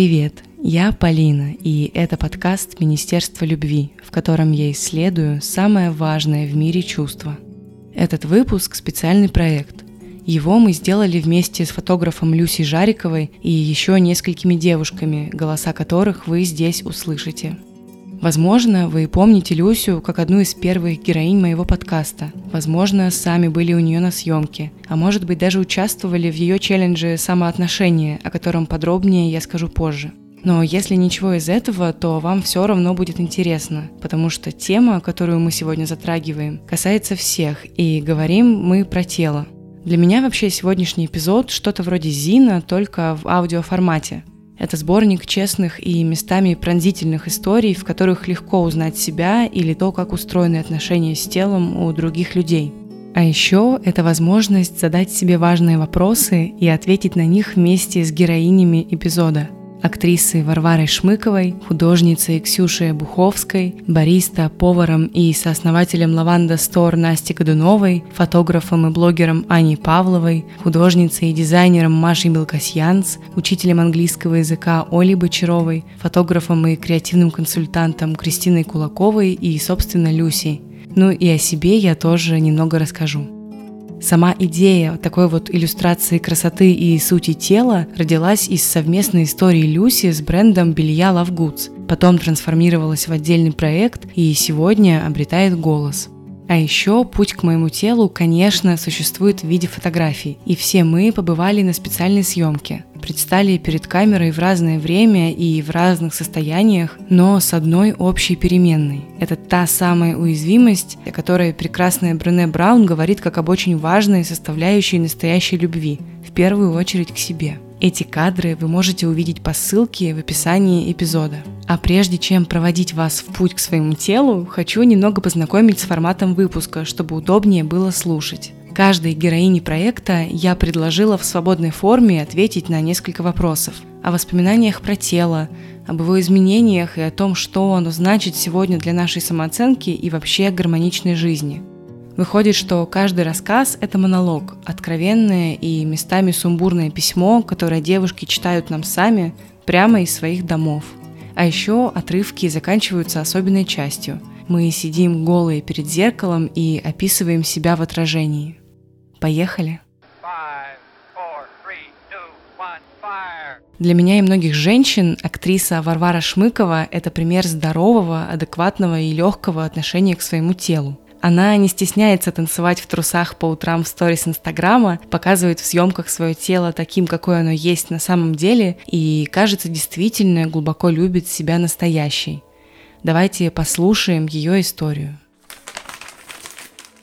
Привет, я Полина, и это подкаст Министерства любви, в котором я исследую самое важное в мире чувство. Этот выпуск – специальный проект. Его мы сделали вместе с фотографом Люси Жариковой и еще несколькими девушками, голоса которых вы здесь услышите. Возможно, вы помните Люсю как одну из первых героинь моего подкаста. Возможно, сами были у нее на съемке. А может быть, даже участвовали в ее челлендже «Самоотношения», о котором подробнее я скажу позже. Но если ничего из этого, то вам все равно будет интересно, потому что тема, которую мы сегодня затрагиваем, касается всех, и говорим мы про тело. Для меня вообще сегодняшний эпизод что-то вроде Зина, только в аудиоформате. Это сборник честных и местами пронзительных историй, в которых легко узнать себя или то, как устроены отношения с телом у других людей. А еще это возможность задать себе важные вопросы и ответить на них вместе с героинями эпизода – актрисы Варварой Шмыковой, художницей Ксюшей Буховской, бариста, поваром и сооснователем Лаванда Стор Насти Годуновой, фотографом и блогером Аней Павловой, художницей и дизайнером Машей Белкасьянц, учителем английского языка Олей Бочаровой, фотографом и креативным консультантом Кристиной Кулаковой и, собственно, Люси. Ну и о себе я тоже немного расскажу. Сама идея такой вот иллюстрации красоты и сути тела родилась из совместной истории Люси с брендом белья Love Goods, потом трансформировалась в отдельный проект и сегодня обретает голос – а еще путь к моему телу, конечно, существует в виде фотографий. И все мы побывали на специальной съемке. Предстали перед камерой в разное время и в разных состояниях, но с одной общей переменной. Это та самая уязвимость, о которой прекрасная Брене Браун говорит как об очень важной составляющей настоящей любви, в первую очередь к себе – эти кадры вы можете увидеть по ссылке в описании эпизода. А прежде чем проводить вас в путь к своему телу, хочу немного познакомить с форматом выпуска, чтобы удобнее было слушать. Каждой героине проекта я предложила в свободной форме ответить на несколько вопросов о воспоминаниях про тело, об его изменениях и о том, что оно значит сегодня для нашей самооценки и вообще гармоничной жизни – Выходит, что каждый рассказ – это монолог, откровенное и местами сумбурное письмо, которое девушки читают нам сами прямо из своих домов. А еще отрывки заканчиваются особенной частью. Мы сидим голые перед зеркалом и описываем себя в отражении. Поехали! Для меня и многих женщин актриса Варвара Шмыкова – это пример здорового, адекватного и легкого отношения к своему телу. Она не стесняется танцевать в трусах по утрам в сторис Инстаграма, показывает в съемках свое тело таким, какое оно есть на самом деле, и, кажется, действительно глубоко любит себя настоящей. Давайте послушаем ее историю.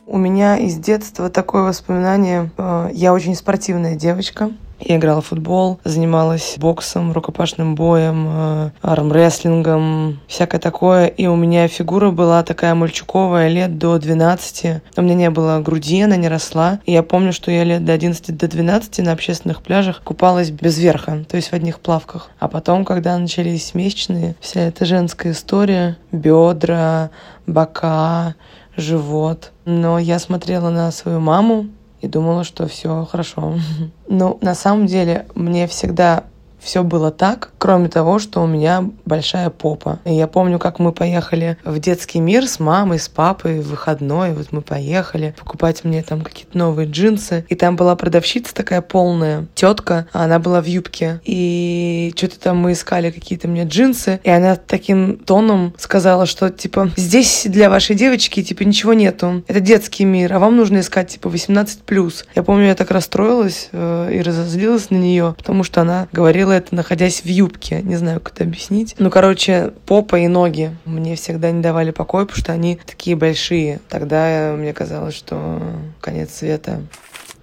У меня из детства такое воспоминание. Э, я очень спортивная девочка. Я играла в футбол, занималась боксом, рукопашным боем, э, армрестлингом, всякое такое. И у меня фигура была такая мальчуковая, лет до 12. У меня не было груди, она не росла. И я помню, что я лет до 11 до 12 на общественных пляжах купалась без верха, то есть в одних плавках. А потом, когда начались месячные, вся эта женская история, бедра, бока, живот. Но я смотрела на свою маму, и думала, что все хорошо. Но на самом деле мне всегда все было так, кроме того, что у меня большая попа. И я помню, как мы поехали в детский мир с мамой, с папой в выходной. Вот мы поехали покупать мне там какие-то новые джинсы. И там была продавщица такая полная, тетка, она была в юбке. И что-то там мы искали какие-то мне джинсы. И она таким тоном сказала, что типа здесь для вашей девочки типа ничего нету. Это детский мир, а вам нужно искать типа 18+. Я помню, я так расстроилась э, и разозлилась на нее, потому что она говорила говорила это, находясь в юбке. Не знаю, как это объяснить. Ну, короче, попа и ноги мне всегда не давали покоя, потому что они такие большие. Тогда мне казалось, что конец света.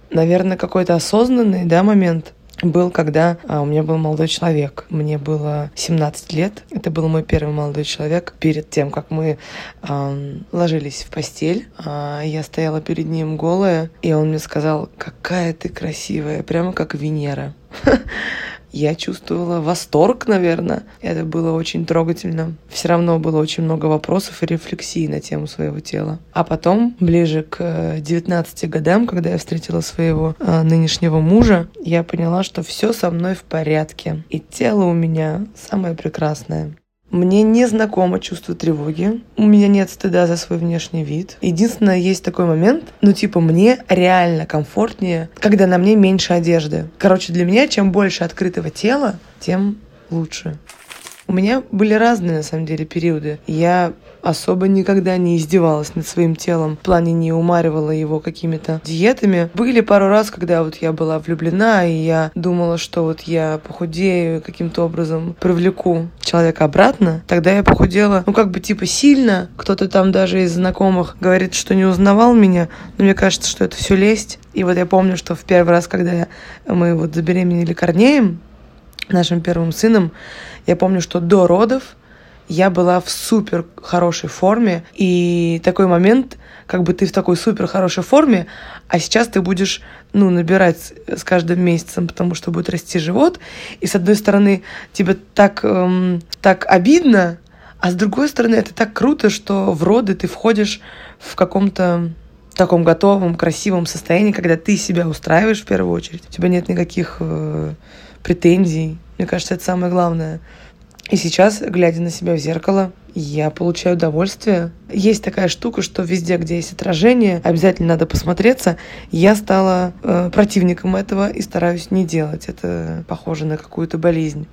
Наверное, какой-то осознанный, да, момент был, когда а, у меня был молодой человек. Мне было 17 лет. Это был мой первый молодой человек. Перед тем, как мы а, ложились в постель, а, я стояла перед ним голая, и он мне сказал, какая ты красивая, прямо как Венера. я чувствовала восторг, наверное. Это было очень трогательно. Все равно было очень много вопросов и рефлексий на тему своего тела. А потом, ближе к 19 годам, когда я встретила своего э, нынешнего мужа, я поняла, что все со мной в порядке. И тело у меня самое прекрасное. Мне не знакомо чувство тревоги. У меня нет стыда за свой внешний вид. Единственное, есть такой момент, ну типа мне реально комфортнее, когда на мне меньше одежды. Короче, для меня чем больше открытого тела, тем лучше. У меня были разные, на самом деле, периоды. Я особо никогда не издевалась над своим телом, в плане не умаривала его какими-то диетами. Были пару раз, когда вот я была влюблена, и я думала, что вот я похудею, каким-то образом привлеку человека обратно. Тогда я похудела, ну как бы типа сильно. Кто-то там даже из знакомых говорит, что не узнавал меня, но мне кажется, что это все лесть. И вот я помню, что в первый раз, когда мы вот забеременели Корнеем, нашим первым сыном, я помню, что до родов я была в супер хорошей форме. И такой момент, как бы ты в такой супер хорошей форме, а сейчас ты будешь, ну, набирать с каждым месяцем, потому что будет расти живот. И с одной стороны, тебе так, эм, так обидно, а с другой стороны, это так круто, что в роды ты входишь в каком-то таком готовом, красивом состоянии, когда ты себя устраиваешь в первую очередь. У тебя нет никаких э, претензий. Мне кажется, это самое главное. И сейчас, глядя на себя в зеркало, я получаю удовольствие. Есть такая штука, что везде, где есть отражение, обязательно надо посмотреться. Я стала э, противником этого и стараюсь не делать. Это похоже на какую-то болезнь.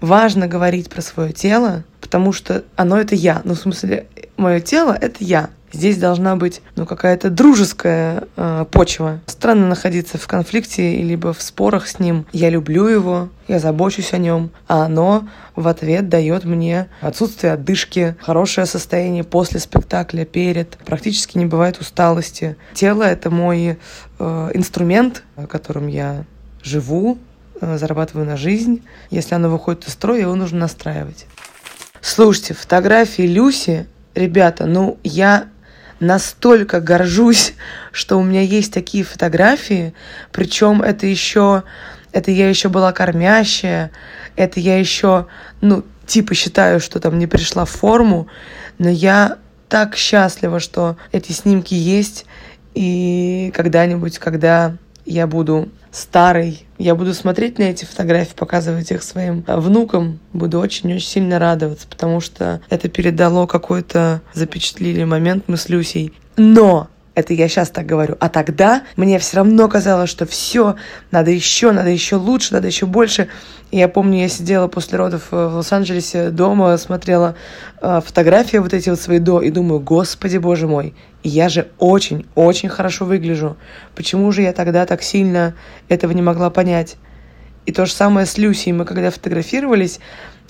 Важно говорить про свое тело, потому что оно это я. Ну, в смысле, мое тело это я. Здесь должна быть ну, какая-то дружеская э, почва. Странно находиться в конфликте либо в спорах с ним. Я люблю его, я забочусь о нем, а оно в ответ дает мне отсутствие отдышки, хорошее состояние после спектакля, перед. Практически не бывает усталости. Тело — это мой э, инструмент, которым я живу, э, зарабатываю на жизнь. Если оно выходит из строя, его нужно настраивать. Слушайте, фотографии Люси, ребята, ну я настолько горжусь, что у меня есть такие фотографии, причем это еще, это я еще была кормящая, это я еще, ну, типа считаю, что там не пришла в форму, но я так счастлива, что эти снимки есть, и когда-нибудь, когда я буду старый. Я буду смотреть на эти фотографии, показывать их своим внукам. Буду очень-очень сильно радоваться, потому что это передало какой-то запечатлили момент мы с Люсей. Но это я сейчас так говорю. А тогда мне все равно казалось, что все, надо еще, надо еще лучше, надо еще больше. И я помню, я сидела после родов в Лос-Анджелесе дома, смотрела э, фотографии вот эти вот свои до, и думаю, господи, боже мой, я же очень-очень хорошо выгляжу. Почему же я тогда так сильно этого не могла понять? И то же самое с Люсей. Мы когда фотографировались,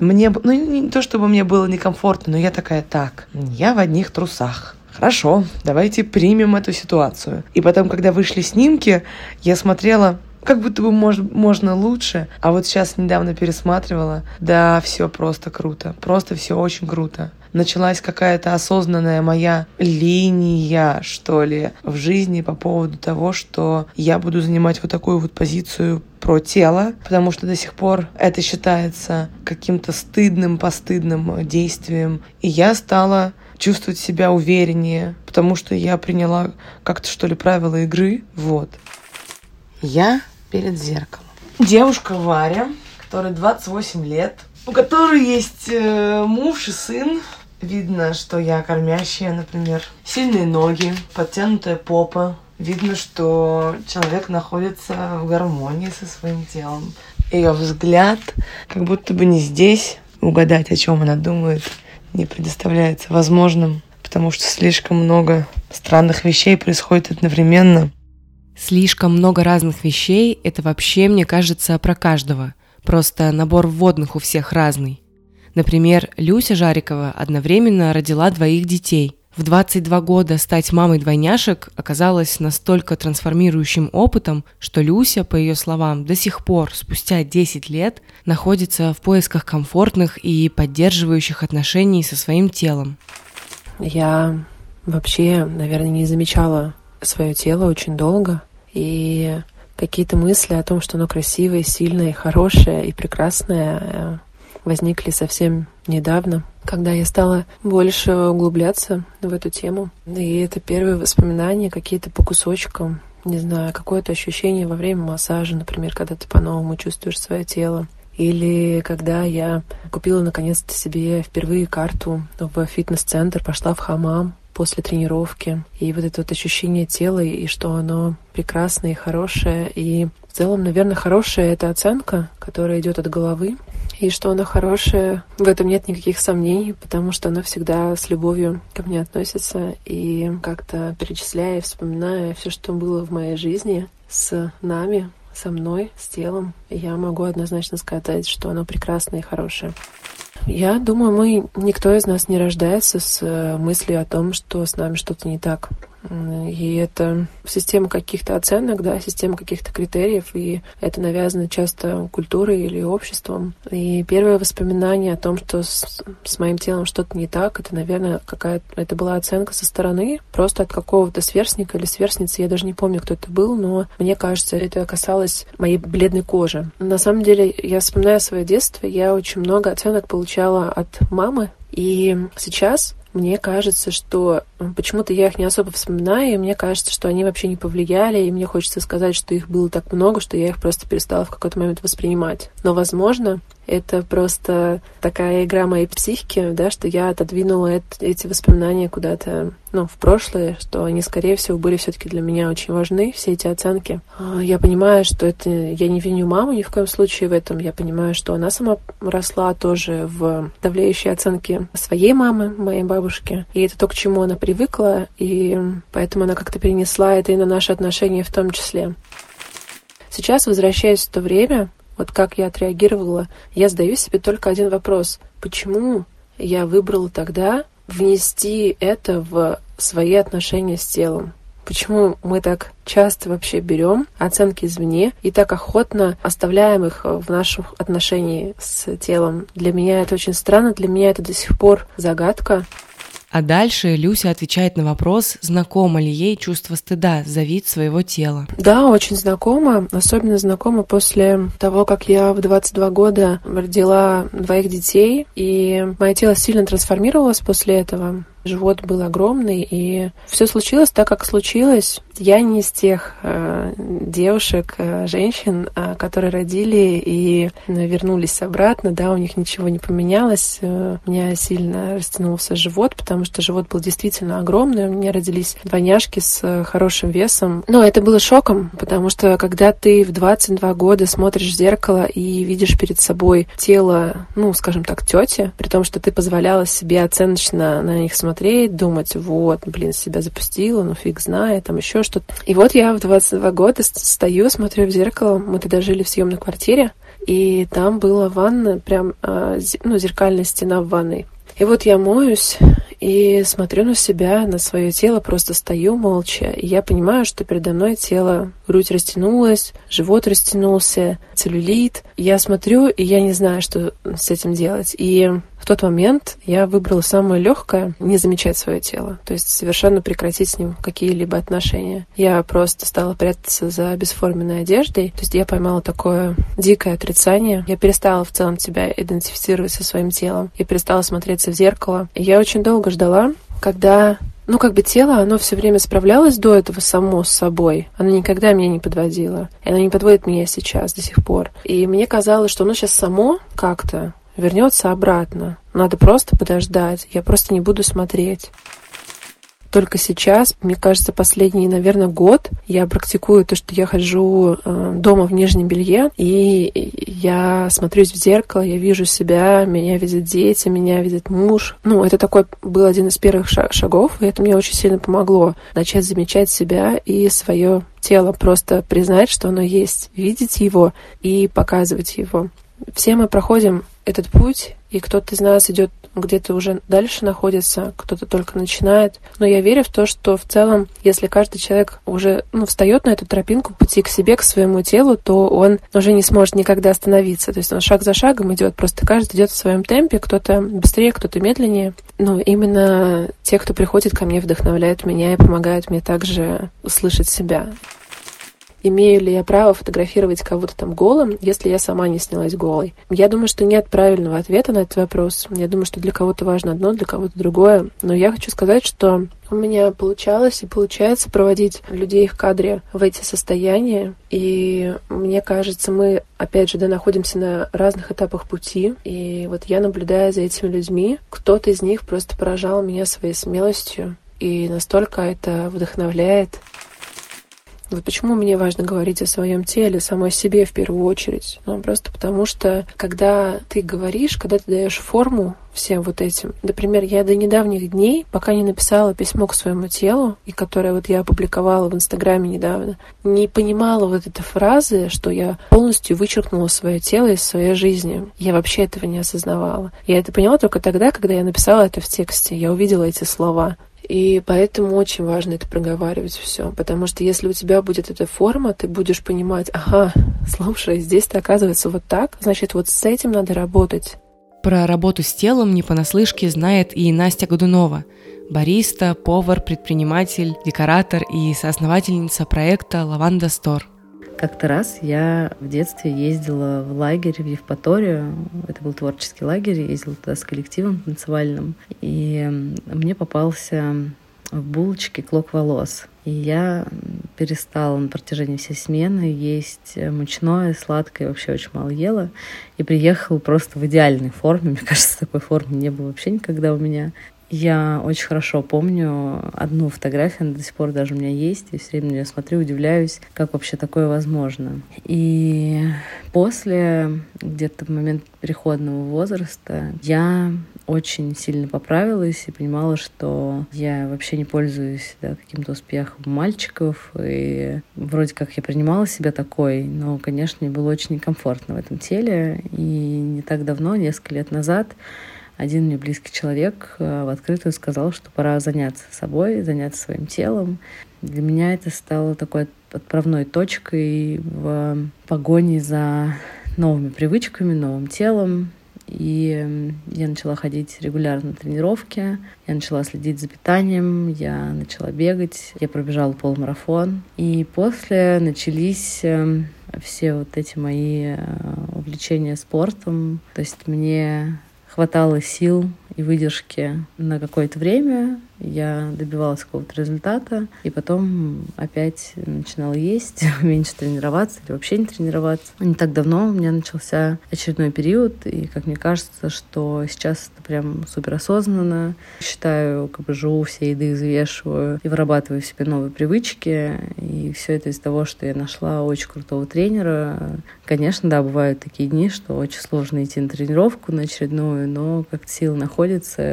мне, ну не то чтобы мне было некомфортно, но я такая, так, я в одних трусах хорошо, давайте примем эту ситуацию. И потом, когда вышли снимки, я смотрела, как будто бы мож, можно лучше. А вот сейчас недавно пересматривала. Да, все просто круто. Просто все очень круто. Началась какая-то осознанная моя линия, что ли, в жизни по поводу того, что я буду занимать вот такую вот позицию про тело, потому что до сих пор это считается каким-то стыдным, постыдным действием. И я стала чувствовать себя увереннее, потому что я приняла как-то, что ли, правила игры. Вот. Я перед зеркалом. Девушка Варя, которой 28 лет, у которой есть э, муж и сын. Видно, что я кормящая, например. Сильные ноги, подтянутая попа. Видно, что человек находится в гармонии со своим телом. Ее взгляд как будто бы не здесь. Угадать, о чем она думает, не предоставляется возможным, потому что слишком много странных вещей происходит одновременно. Слишком много разных вещей – это вообще, мне кажется, про каждого. Просто набор вводных у всех разный. Например, Люся Жарикова одновременно родила двоих детей. В 22 года стать мамой двойняшек оказалось настолько трансформирующим опытом, что Люся, по ее словам, до сих пор, спустя 10 лет, находится в поисках комфортных и поддерживающих отношений со своим телом. Я вообще, наверное, не замечала свое тело очень долго. И какие-то мысли о том, что оно красивое, сильное, хорошее и прекрасное, возникли совсем недавно, когда я стала больше углубляться в эту тему. И это первые воспоминания, какие-то по кусочкам, не знаю, какое-то ощущение во время массажа, например, когда ты по-новому чувствуешь свое тело. Или когда я купила наконец-то себе впервые карту в фитнес-центр, пошла в хамам после тренировки. И вот это вот ощущение тела, и что оно прекрасное и хорошее. И в целом, наверное, хорошая это оценка, которая идет от головы. И что оно хорошее, в этом нет никаких сомнений, потому что оно всегда с любовью ко мне относится. И как-то перечисляя, вспоминая все, что было в моей жизни с нами, со мной, с телом, я могу однозначно сказать, что оно прекрасное и хорошее. Я думаю, мы никто из нас не рождается с э, мыслью о том, что с нами что-то не так. И это система каких-то оценок, да, система каких-то критериев, и это навязано часто культурой или обществом. И первое воспоминание о том, что с, с моим телом что-то не так, это, наверное, какая-то... Это была оценка со стороны, просто от какого-то сверстника или сверстницы. Я даже не помню, кто это был, но мне кажется, это касалось моей бледной кожи. На самом деле, я вспоминаю свое детство, я очень много оценок получала от мамы, и сейчас мне кажется, что почему-то я их не особо вспоминаю, и мне кажется, что они вообще не повлияли, и мне хочется сказать, что их было так много, что я их просто перестала в какой-то момент воспринимать. Но, возможно, это просто такая игра моей психики, да, что я отодвинула эти воспоминания куда-то, ну, в прошлое, что они, скорее всего, были все-таки для меня очень важны, все эти оценки. А, я понимаю, что это... Я не виню маму ни в коем случае в этом. Я понимаю, что она сама росла тоже в давлеющей оценке своей мамы, моей бабушки. И это то, к чему она привыкла, и поэтому она как-то перенесла это и на наши отношения в том числе. Сейчас, возвращаясь в то время, вот как я отреагировала, я задаю себе только один вопрос. Почему я выбрала тогда внести это в свои отношения с телом? Почему мы так часто вообще берем оценки извне и так охотно оставляем их в нашем отношении с телом? Для меня это очень странно, для меня это до сих пор загадка. А дальше Люся отвечает на вопрос, знакомо ли ей чувство стыда за вид своего тела. Да, очень знакомо. Особенно знакомо после того, как я в 22 года родила двоих детей. И мое тело сильно трансформировалось после этого. Живот был огромный, и все случилось так, как случилось. Я не из тех э, девушек, э, женщин, э, которые родили и вернулись обратно, да, у них ничего не поменялось. Э, у меня сильно растянулся живот, потому что живот был действительно огромный. У меня родились двойняшки с э, хорошим весом. Но это было шоком, потому что когда ты в 22 года смотришь в зеркало и видишь перед собой тело, ну, скажем так, тети, при том, что ты позволяла себе оценочно на них смотреть, смотреть, думать, вот, блин, себя запустила, ну фиг знает, там еще что-то. И вот я в 22 года стою, смотрю в зеркало, мы тогда жили в съемной квартире, и там была ванна, прям, а, ну, зеркальная стена в ванной. И вот я моюсь и смотрю на себя, на свое тело, просто стою молча. И я понимаю, что передо мной тело, грудь растянулась, живот растянулся, целлюлит. Я смотрю, и я не знаю, что с этим делать. И в тот момент я выбрала самое легкое — не замечать свое тело, то есть совершенно прекратить с ним какие-либо отношения. Я просто стала прятаться за бесформенной одеждой, то есть я поймала такое дикое отрицание. Я перестала в целом себя идентифицировать со своим телом. Я перестала смотреться в зеркало. И я очень долго ждала, когда ну, как бы тело, оно все время справлялось до этого само с собой. Оно никогда меня не подводило. И оно не подводит меня сейчас до сих пор. И мне казалось, что оно сейчас само как-то вернется обратно. Надо просто подождать. Я просто не буду смотреть. Только сейчас, мне кажется, последний, наверное, год я практикую то, что я хожу э, дома в нижнем белье, и я смотрюсь в зеркало, я вижу себя, меня видят дети, меня видит муж. Ну, это такой был один из первых шагов, и это мне очень сильно помогло начать замечать себя и свое тело, просто признать, что оно есть, видеть его и показывать его. Все мы проходим этот путь, и кто-то из нас идет где-то уже дальше находится, кто-то только начинает. Но я верю в то, что в целом, если каждый человек уже ну, встает на эту тропинку пути к себе, к своему телу, то он уже не сможет никогда остановиться. То есть он шаг за шагом идет, просто каждый идет в своем темпе, кто-то быстрее, кто-то медленнее. Но именно те, кто приходит ко мне, вдохновляют меня и помогают мне также услышать себя. Имею ли я право фотографировать кого-то там голым, если я сама не снялась голой. Я думаю, что нет правильного ответа на этот вопрос. Я думаю, что для кого-то важно одно, для кого-то другое. Но я хочу сказать, что у меня получалось и получается проводить людей в кадре в эти состояния. И мне кажется, мы, опять же, да, находимся на разных этапах пути. И вот я наблюдаю за этими людьми. Кто-то из них просто поражал меня своей смелостью. И настолько это вдохновляет. Вот почему мне важно говорить о своем теле, самой себе в первую очередь. Ну, просто потому что, когда ты говоришь, когда ты даешь форму всем вот этим. Например, я до недавних дней, пока не написала письмо к своему телу, и которое вот я опубликовала в Инстаграме недавно, не понимала вот этой фразы, что я полностью вычеркнула свое тело из своей жизни. Я вообще этого не осознавала. Я это поняла только тогда, когда я написала это в тексте. Я увидела эти слова. И поэтому очень важно это проговаривать все, потому что если у тебя будет эта форма, ты будешь понимать, ага, слушай, здесь-то оказывается вот так, значит, вот с этим надо работать. Про работу с телом не понаслышке знает и Настя Годунова, бариста, повар, предприниматель, декоратор и соосновательница проекта «Лаванда Стор». Как-то раз я в детстве ездила в лагерь в Евпаторию. Это был творческий лагерь. Я ездила туда с коллективом танцевальным. И мне попался в булочке клок волос. И я перестала на протяжении всей смены есть мучное, сладкое, вообще очень мало ела. И приехала просто в идеальной форме. Мне кажется, такой формы не было вообще никогда у меня. Я очень хорошо помню одну фотографию, она до сих пор даже у меня есть. Я все время на нее смотрю, удивляюсь, как вообще такое возможно. И после, где-то в момент переходного возраста, я очень сильно поправилась и понимала, что я вообще не пользуюсь да, каким-то успехом мальчиков. И вроде как я принимала себя такой, но, конечно, мне было очень некомфортно в этом теле. И не так давно, несколько лет назад, один мне близкий человек э, в открытую сказал, что пора заняться собой, заняться своим телом. Для меня это стало такой отправной точкой в погоне за новыми привычками, новым телом. И я начала ходить регулярно на тренировки, я начала следить за питанием, я начала бегать, я пробежала полумарафон. И после начались эм, все вот эти мои э, увлечения спортом. То есть мне хватало сил и выдержки на какое-то время, я добивалась какого-то результата, и потом опять начинала есть, меньше тренироваться или вообще не тренироваться. Не так давно у меня начался очередной период, и как мне кажется, что сейчас это прям супер осознанно. Считаю, как бы живу все еды, взвешиваю и вырабатываю в себе новые привычки, и все это из того, что я нашла очень крутого тренера. Конечно, да, бывают такие дни, что очень сложно идти на тренировку на очередную, но как-то силы находятся,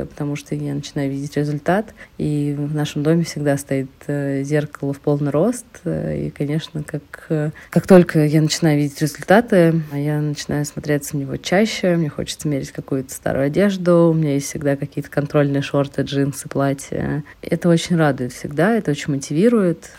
потому что я начинаю видеть результат, и в нашем доме всегда стоит э, зеркало в полный рост. И, конечно, как, э, как только я начинаю видеть результаты, я начинаю смотреться в него чаще, мне хочется мерить какую-то старую одежду, у меня есть всегда какие-то контрольные шорты, джинсы, платья. Это очень радует всегда, это очень мотивирует.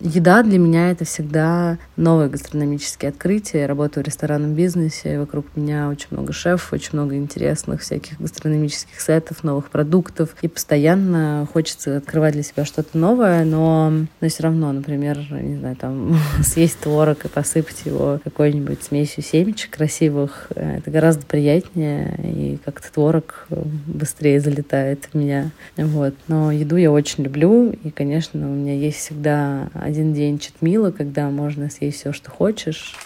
Еда для меня это всегда новые гастрономические открытия. Я работаю в ресторанном бизнесе, вокруг меня очень много шефов, очень много интересных всяких гастрономических сетов, новых продуктов. И постоянно хочется открывать для себя что-то новое, но, но все равно, например, не знаю, там съесть творог и посыпать его какой-нибудь смесью семечек красивых, э, это гораздо приятнее, и как-то творог быстрее залетает в меня. Вот. Но еду я очень люблю, и, конечно, у меня есть всегда один день читмила, когда можно съесть все, что хочешь.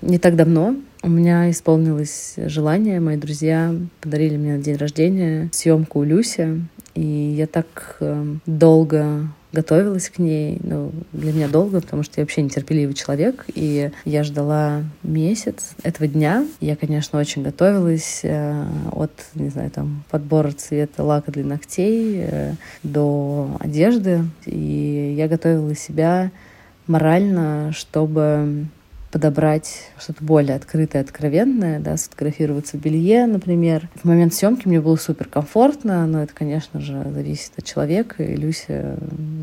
Не так давно у меня исполнилось желание. Мои друзья подарили мне на день рождения съемку у Люси. И я так э, долго готовилась к ней. Ну, для меня долго, потому что я вообще нетерпеливый человек. И я ждала месяц этого дня. Я, конечно, очень готовилась э, от, не знаю, там, подбора цвета лака для ногтей э, до одежды. И я готовила себя морально, чтобы подобрать что-то более открытое, откровенное, да, сфотографироваться в белье, например. В момент съемки мне было супер комфортно, но это, конечно же, зависит от человека. И Люся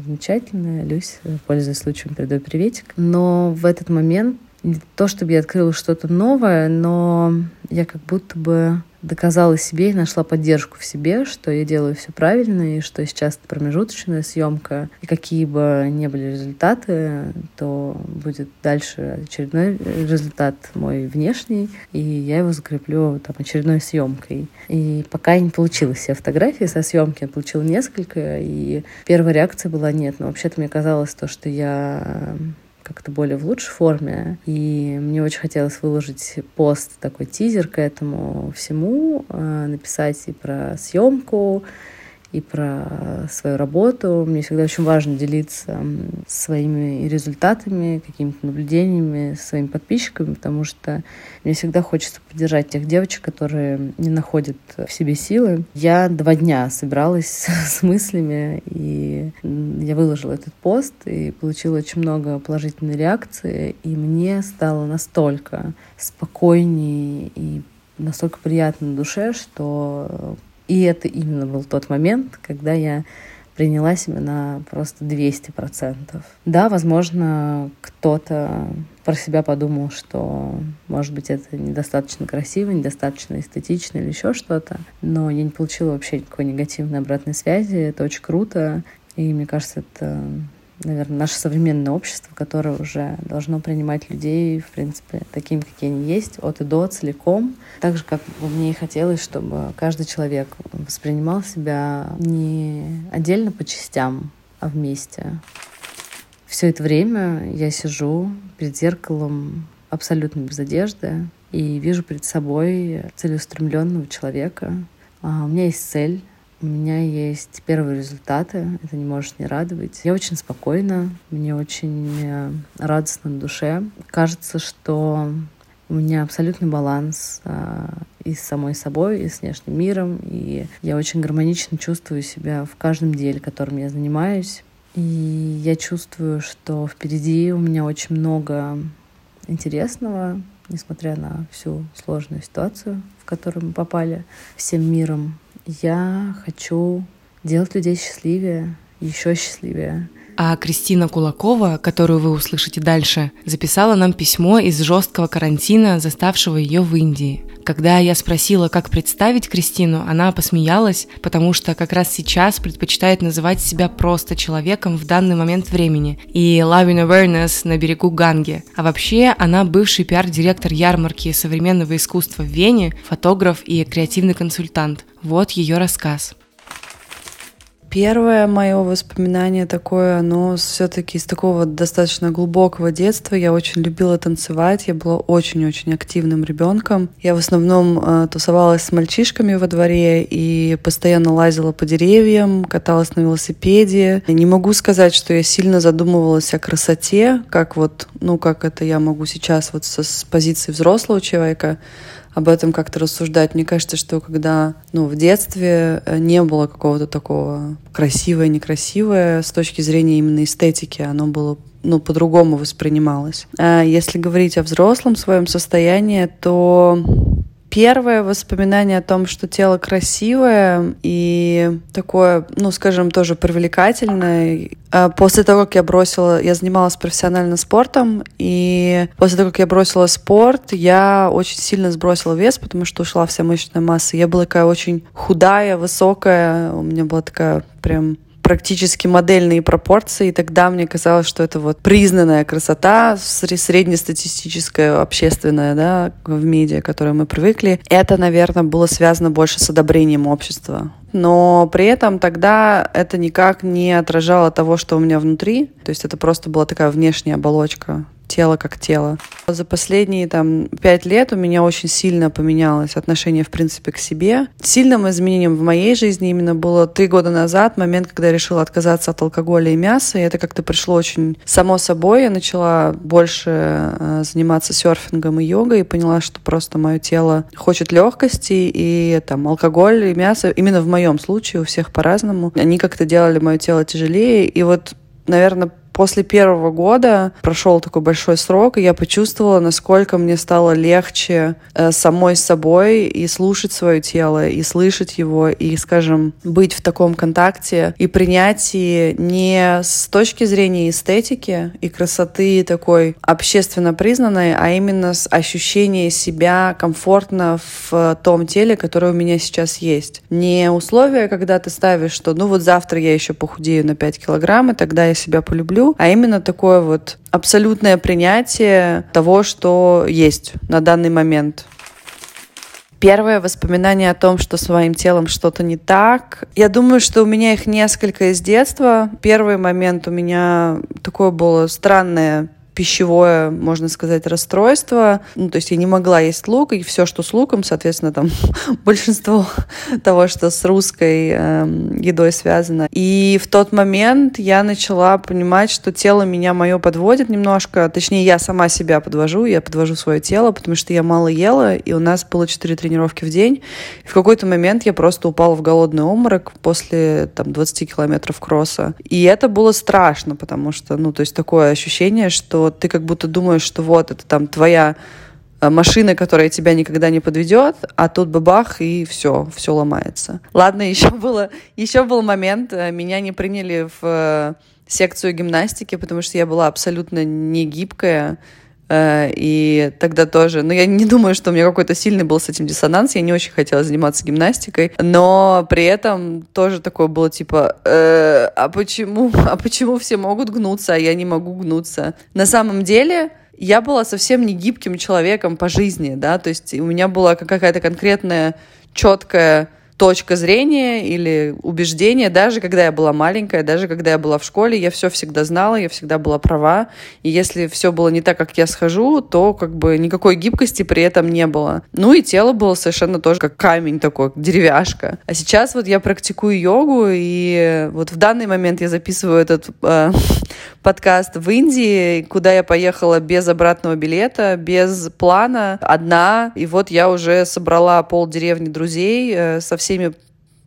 замечательная. Люся, пользуясь случаем, передаю приветик. Но в этот момент не то, чтобы я открыла что-то новое, но я как будто бы доказала себе и нашла поддержку в себе, что я делаю все правильно, и что сейчас это промежуточная съемка, и какие бы ни были результаты, то будет дальше очередной результат мой внешний, и я его закреплю там очередной съемкой. И пока не получилось. Все фотографии со съемки, я получила несколько, и первая реакция была нет, но вообще-то мне казалось то, что я как-то более в лучшей форме. И мне очень хотелось выложить пост, такой тизер к этому всему, э, написать и про съемку, и про свою работу. Мне всегда очень важно делиться своими результатами, какими-то наблюдениями со своими подписчиками, потому что мне всегда хочется поддержать тех девочек, которые не находят в себе силы. Я два дня собиралась с мыслями, и я выложила этот пост, и получила очень много положительной реакции, и мне стало настолько спокойнее и настолько приятно на душе, что и это именно был тот момент, когда я приняла себя на просто 200%. Да, возможно, кто-то про себя подумал, что, может быть, это недостаточно красиво, недостаточно эстетично или еще что-то, но я не получила вообще никакой негативной обратной связи. Это очень круто, и мне кажется, это наверное, наше современное общество, которое уже должно принимать людей, в принципе, такими, какие они есть, от и до, целиком. Так же, как бы мне и хотелось, чтобы каждый человек воспринимал себя не отдельно по частям, а вместе. Все это время я сижу перед зеркалом абсолютно без одежды и вижу перед собой целеустремленного человека. А у меня есть цель, у меня есть первые результаты, это не может не радовать. Я очень спокойна, мне очень э, радостно на душе. Кажется, что у меня абсолютный баланс а, и с самой собой, и с внешним миром, и я очень гармонично чувствую себя в каждом деле, которым я занимаюсь. И я чувствую, что впереди у меня очень много интересного, несмотря на всю сложную ситуацию, в которую мы попали всем миром. Я хочу делать людей счастливее, еще счастливее. А Кристина Кулакова, которую вы услышите дальше, записала нам письмо из жесткого карантина, заставшего ее в Индии. Когда я спросила, как представить Кристину, она посмеялась, потому что как раз сейчас предпочитает называть себя просто человеком в данный момент времени и loving awareness на берегу Ганги. А вообще она бывший пиар-директор ярмарки современного искусства в Вене, фотограф и креативный консультант. Вот ее рассказ. Первое мое воспоминание такое, оно все-таки из такого достаточно глубокого детства. Я очень любила танцевать, я была очень-очень активным ребенком. Я в основном э, тусовалась с мальчишками во дворе и постоянно лазила по деревьям, каталась на велосипеде. Не могу сказать, что я сильно задумывалась о красоте, как вот, ну, как это я могу сейчас вот со, с позиции взрослого человека об этом как-то рассуждать. Мне кажется, что когда ну, в детстве э, не было какого-то такого красивое, некрасивое с точки зрения именно эстетики, оно было ну, по-другому воспринималось. А если говорить о взрослом своем состоянии, то первое воспоминание о том, что тело красивое и такое, ну, скажем, тоже привлекательное. А после того, как я бросила, я занималась профессиональным спортом, и после того, как я бросила спорт, я очень сильно сбросила вес, потому что ушла вся мышечная масса. Я была такая очень худая, высокая, у меня была такая прям практически модельные пропорции, и тогда мне казалось, что это вот признанная красота, среднестатистическая, общественная, да, в медиа, к которой мы привыкли. Это, наверное, было связано больше с одобрением общества. Но при этом тогда это никак не отражало того, что у меня внутри. То есть это просто была такая внешняя оболочка тело как тело. За последние там пять лет у меня очень сильно поменялось отношение, в принципе, к себе. Сильным изменением в моей жизни именно было три года назад, момент, когда я решила отказаться от алкоголя и мяса, и это как-то пришло очень само собой. Я начала больше э, заниматься серфингом и йогой и поняла, что просто мое тело хочет легкости, и там алкоголь и мясо, именно в моем случае, у всех по-разному, они как-то делали мое тело тяжелее, и вот наверное, после первого года прошел такой большой срок, и я почувствовала, насколько мне стало легче э, самой собой и слушать свое тело, и слышать его, и, скажем, быть в таком контакте и принятии не с точки зрения эстетики и красоты такой общественно признанной, а именно с ощущения себя комфортно в том теле, которое у меня сейчас есть. Не условия, когда ты ставишь, что ну вот завтра я еще похудею на 5 килограмм, и тогда я себя полюблю, а именно такое вот абсолютное принятие того, что есть на данный момент. Первое воспоминание о том, что с моим телом что-то не так. Я думаю, что у меня их несколько из детства. Первый момент у меня такое было странное пищевое, можно сказать, расстройство. Ну, то есть я не могла есть лук, и все, что с луком, соответственно, там большинство того, что с русской э, едой связано. И в тот момент я начала понимать, что тело меня мое подводит немножко. Точнее, я сама себя подвожу, я подвожу свое тело, потому что я мало ела, и у нас было 4 тренировки в день. И в какой-то момент я просто упала в голодный обморок после там, 20 километров кросса. И это было страшно, потому что, ну, то есть такое ощущение, что вот ты как будто думаешь, что вот это там твоя э, машина, которая тебя никогда не подведет, а тут бабах, и все, все ломается. Ладно, еще, было, еще был момент, э, меня не приняли в э, секцию гимнастики, потому что я была абсолютно не гибкая, и тогда тоже, ну, я не думаю, что у меня какой-то сильный был с этим диссонанс, я не очень хотела заниматься гимнастикой, но при этом тоже такое было, типа, э, а почему, а почему все могут гнуться, а я не могу гнуться? На самом деле, я была совсем не гибким человеком по жизни, да, то есть у меня была какая-то конкретная четкая точка зрения или убеждения, даже когда я была маленькая, даже когда я была в школе, я все всегда знала, я всегда была права. И если все было не так, как я схожу, то как бы никакой гибкости при этом не было. Ну и тело было совершенно тоже как камень такой, деревяшка. А сейчас вот я практикую йогу, и вот в данный момент я записываю этот э, подкаст в Индии, куда я поехала без обратного билета, без плана, одна. И вот я уже собрала пол деревни друзей, э, со всеми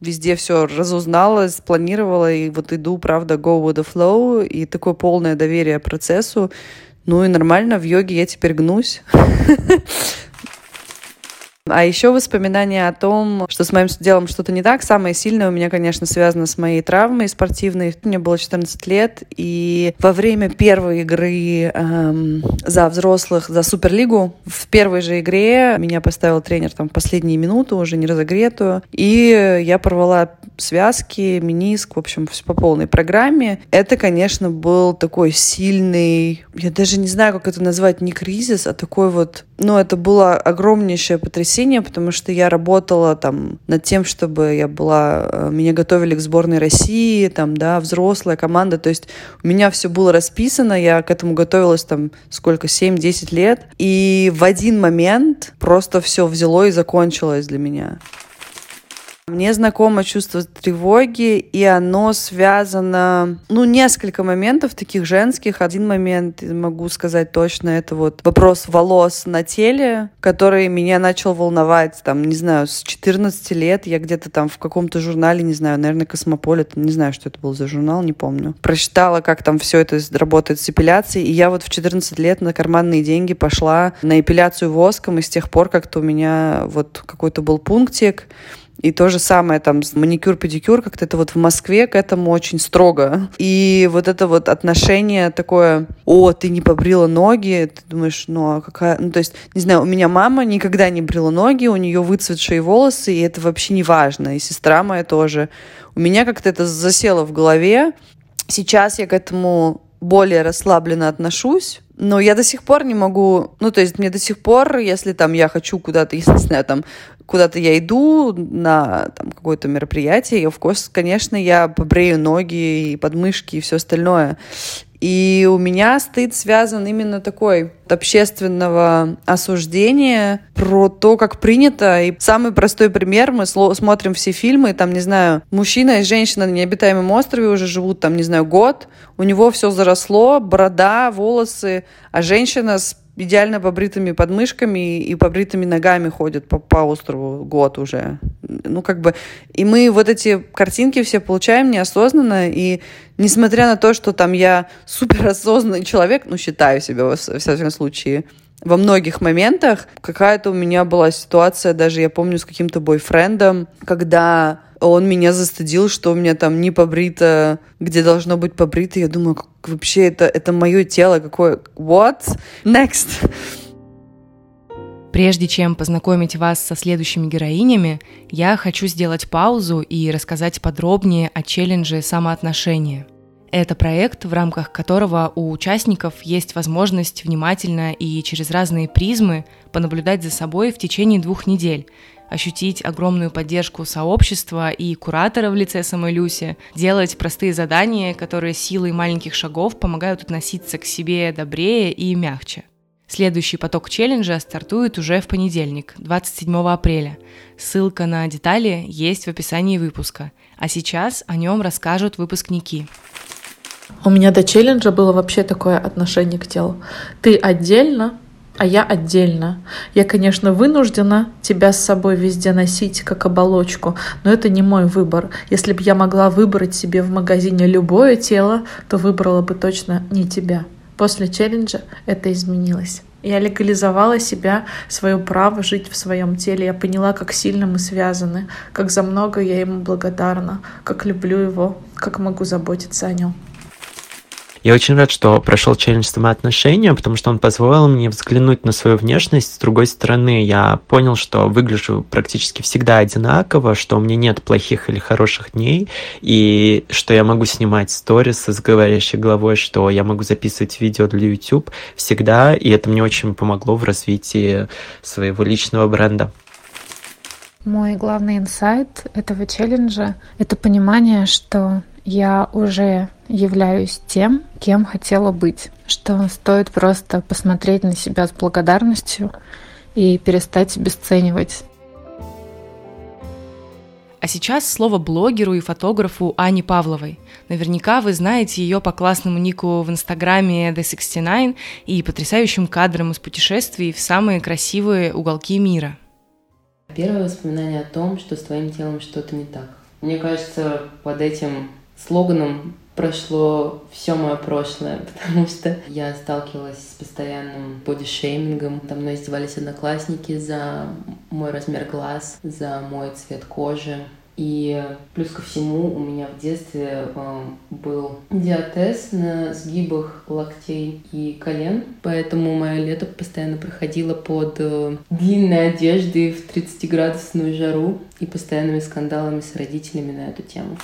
везде все разузнала, спланировала, и вот иду, правда, go with the flow, и такое полное доверие процессу. Ну и нормально, в йоге я теперь гнусь. А еще воспоминания о том, что с моим делом что-то не так, самое сильное у меня, конечно, связано с моей травмой спортивной. Мне было 14 лет, и во время первой игры эм, за взрослых, за Суперлигу, в первой же игре меня поставил тренер там в последние минуты, уже не разогретую, и я порвала связки, миниск, в общем, по полной программе. Это, конечно, был такой сильный, я даже не знаю, как это назвать, не кризис, а такой вот, ну, это было огромнейшее потрясение потрясение, потому что я работала там над тем, чтобы я была, э, меня готовили к сборной России, там, да, взрослая команда, то есть у меня все было расписано, я к этому готовилась там сколько, 7-10 лет, и в один момент просто все взяло и закончилось для меня. Мне знакомо чувство тревоги, и оно связано, ну, несколько моментов таких женских. Один момент, могу сказать точно, это вот вопрос волос на теле, который меня начал волновать, там, не знаю, с 14 лет. Я где-то там в каком-то журнале, не знаю, наверное, Космополит, не знаю, что это был за журнал, не помню. Прочитала, как там все это работает с эпиляцией, и я вот в 14 лет на карманные деньги пошла на эпиляцию воском, и с тех пор как-то у меня вот какой-то был пунктик, и то же самое там маникюр-педикюр, как-то это вот в Москве к этому очень строго. И вот это вот отношение такое, о, ты не побрила ноги, ты думаешь, ну а какая... Ну то есть, не знаю, у меня мама никогда не брила ноги, у нее выцветшие волосы, и это вообще не важно. И сестра моя тоже. У меня как-то это засело в голове. Сейчас я к этому более расслабленно отношусь, но я до сих пор не могу, ну, то есть мне до сих пор, если там я хочу куда-то, если, не там куда-то я иду на там, какое-то мероприятие, я, в course, конечно, я побрею ноги и подмышки и все остальное. И у меня стыд связан именно такой общественного осуждения про то, как принято. И самый простой пример, мы смотрим все фильмы, там, не знаю, мужчина и женщина на необитаемом острове уже живут, там, не знаю, год, у него все заросло, борода, волосы, а женщина с идеально побритыми подмышками и побритыми ногами ходят по, по острову год уже. Ну, как бы... И мы вот эти картинки все получаем неосознанно, и несмотря на то, что там я суперосознанный человек, ну, считаю себя, во, всяком случае, во многих моментах какая-то у меня была ситуация, даже я помню, с каким-то бойфрендом, когда он меня застыдил, что у меня там не побрито, где должно быть побрито. Я думаю, как вообще это, это мое тело, какое... What? Next. Прежде чем познакомить вас со следующими героинями, я хочу сделать паузу и рассказать подробнее о челлендже самоотношения – это проект, в рамках которого у участников есть возможность внимательно и через разные призмы понаблюдать за собой в течение двух недель, ощутить огромную поддержку сообщества и куратора в лице самой Люси, делать простые задания, которые силой маленьких шагов помогают относиться к себе добрее и мягче. Следующий поток челленджа стартует уже в понедельник, 27 апреля. Ссылка на детали есть в описании выпуска. А сейчас о нем расскажут выпускники. У меня до челленджа было вообще такое отношение к телу. Ты отдельно, а я отдельно. Я, конечно, вынуждена тебя с собой везде носить, как оболочку, но это не мой выбор. Если бы я могла выбрать себе в магазине любое тело, то выбрала бы точно не тебя. После челленджа это изменилось. Я легализовала себя, свое право жить в своем теле. Я поняла, как сильно мы связаны, как за много я ему благодарна, как люблю его, как могу заботиться о нем. Я очень рад, что прошел челлендж самоотношения, потому что он позволил мне взглянуть на свою внешность с другой стороны. Я понял, что выгляжу практически всегда одинаково, что у меня нет плохих или хороших дней, и что я могу снимать сторис с говорящей головой, что я могу записывать видео для YouTube всегда, и это мне очень помогло в развитии своего личного бренда. Мой главный инсайт этого челленджа — это понимание, что я уже являюсь тем, кем хотела быть. Что стоит просто посмотреть на себя с благодарностью и перестать обесценивать. А сейчас слово блогеру и фотографу Ане Павловой. Наверняка вы знаете ее по классному нику в инстаграме The69 и потрясающим кадрам из путешествий в самые красивые уголки мира. Первое воспоминание о том, что с твоим телом что-то не так. Мне кажется, под этим слоганом прошло все мое прошлое, потому что я сталкивалась с постоянным бодишеймингом. Там мной издевались одноклассники за мой размер глаз, за мой цвет кожи. И плюс ко всему у меня в детстве э, был диатез на сгибах локтей и колен, поэтому мое лето постоянно проходило под э, длинной одеждой в 30-градусную жару и постоянными скандалами с родителями на эту тему.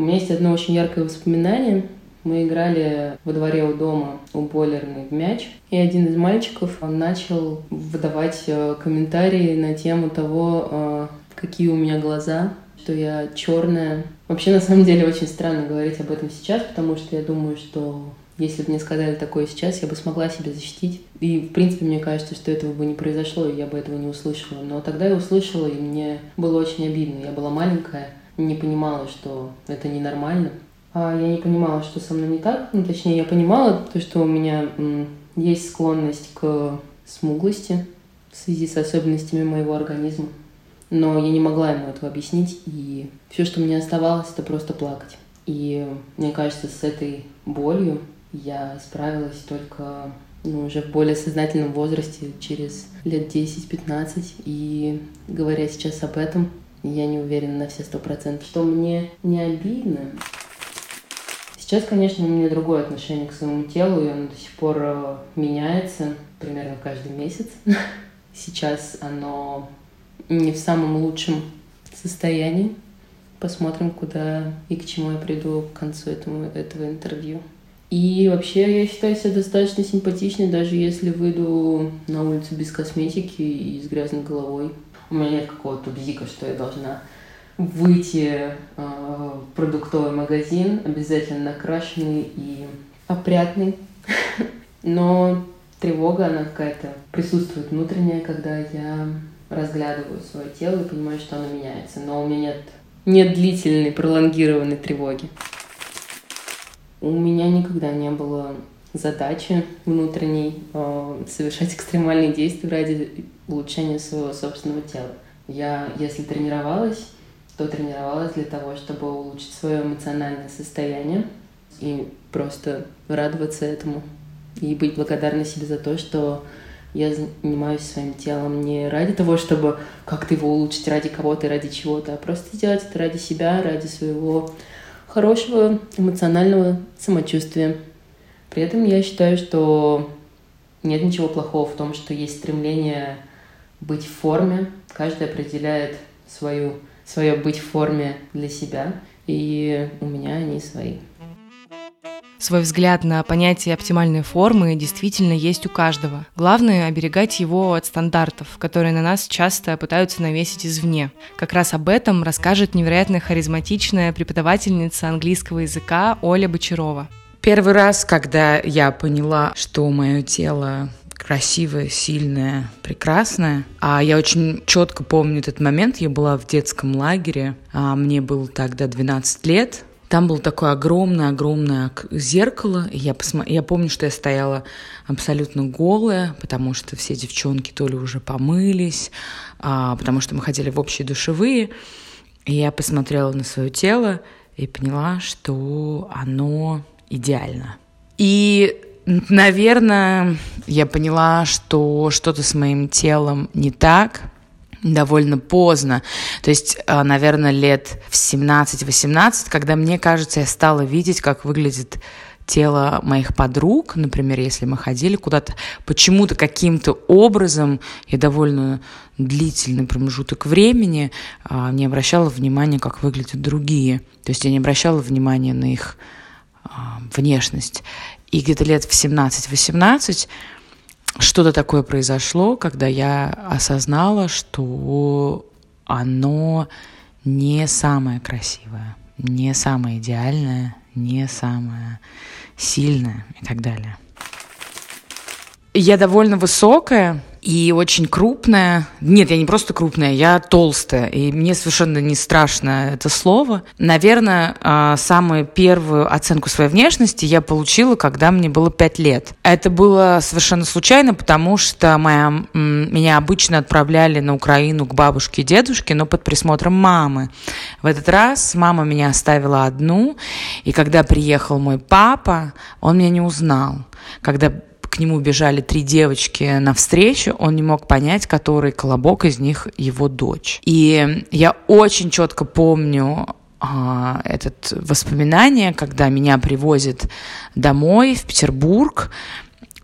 У меня есть одно очень яркое воспоминание. Мы играли во дворе у дома у бойлерной в мяч, и один из мальчиков он начал выдавать э, комментарии на тему того, э, какие у меня глаза, что я черная. Вообще, на самом деле, очень странно говорить об этом сейчас, потому что я думаю, что если бы мне сказали такое сейчас, я бы смогла себя защитить. И, в принципе, мне кажется, что этого бы не произошло, и я бы этого не услышала. Но тогда я услышала, и мне было очень обидно. Я была маленькая, не понимала, что это ненормально. А я не понимала, что со мной не так. Ну, точнее, я понимала то, что у меня есть склонность к смуглости в связи с особенностями моего организма. Но я не могла ему этого объяснить, и все, что мне оставалось, это просто плакать. И мне кажется, с этой болью я справилась только ну, уже в более сознательном возрасте, через лет 10-15. И говоря сейчас об этом, я не уверена на все сто процентов, что мне не обидно. Сейчас, конечно, у меня другое отношение к своему телу, и оно до сих пор э, меняется примерно каждый месяц. Сейчас оно не в самом лучшем состоянии. Посмотрим, куда и к чему я приду к концу этого, этого интервью. И вообще я считаю себя достаточно симпатичной, даже если выйду на улицу без косметики и с грязной головой у меня нет какого-то бзика, что я должна выйти э, продуктовый магазин, обязательно накрашенный и опрятный. Но тревога, она какая-то присутствует внутренняя, когда я разглядываю свое тело и понимаю, что оно меняется. Но у меня нет, нет длительной, пролонгированной тревоги. У меня никогда не было задачи внутренней э, совершать экстремальные действия ради улучшения своего собственного тела. Я, если тренировалась, то тренировалась для того, чтобы улучшить свое эмоциональное состояние и просто радоваться этому и быть благодарной себе за то, что я занимаюсь своим телом не ради того, чтобы как-то его улучшить ради кого-то и ради чего-то, а просто сделать это ради себя, ради своего хорошего эмоционального самочувствия. При этом я считаю, что нет ничего плохого в том, что есть стремление быть в форме. Каждый определяет свою, свое быть в форме для себя, и у меня они свои. Свой взгляд на понятие оптимальной формы действительно есть у каждого. Главное – оберегать его от стандартов, которые на нас часто пытаются навесить извне. Как раз об этом расскажет невероятно харизматичная преподавательница английского языка Оля Бочарова. Первый раз, когда я поняла, что мое тело красивое, сильное, прекрасное. А я очень четко помню этот момент. Я была в детском лагере. А мне было тогда 12 лет. Там было такое огромное-огромное зеркало. И я, посмо... я помню, что я стояла абсолютно голая, потому что все девчонки то ли уже помылись, а, потому что мы ходили в общие душевые. И я посмотрела на свое тело и поняла, что оно идеально. И, наверное, я поняла, что что-то с моим телом не так, довольно поздно. То есть, а, наверное, лет в 17-18, когда, мне кажется, я стала видеть, как выглядит тело моих подруг, например, если мы ходили куда-то, почему-то каким-то образом я довольно длительный промежуток времени а, не обращала внимания, как выглядят другие. То есть я не обращала внимания на их а, внешность. И где-то лет в 17-18 что-то такое произошло, когда я осознала, что оно не самое красивое, не самое идеальное, не самое сильное и так далее. Я довольно высокая, и очень крупная. Нет, я не просто крупная, я толстая, и мне совершенно не страшно это слово. Наверное, а, самую первую оценку своей внешности я получила, когда мне было пять лет. Это было совершенно случайно, потому что моя, меня обычно отправляли на Украину к бабушке и дедушке, но под присмотром мамы. В этот раз мама меня оставила одну, и когда приехал мой папа, он меня не узнал. Когда к нему бежали три девочки навстречу, он не мог понять, который колобок из них его дочь. И я очень четко помню а, этот воспоминание, когда меня привозят домой в Петербург,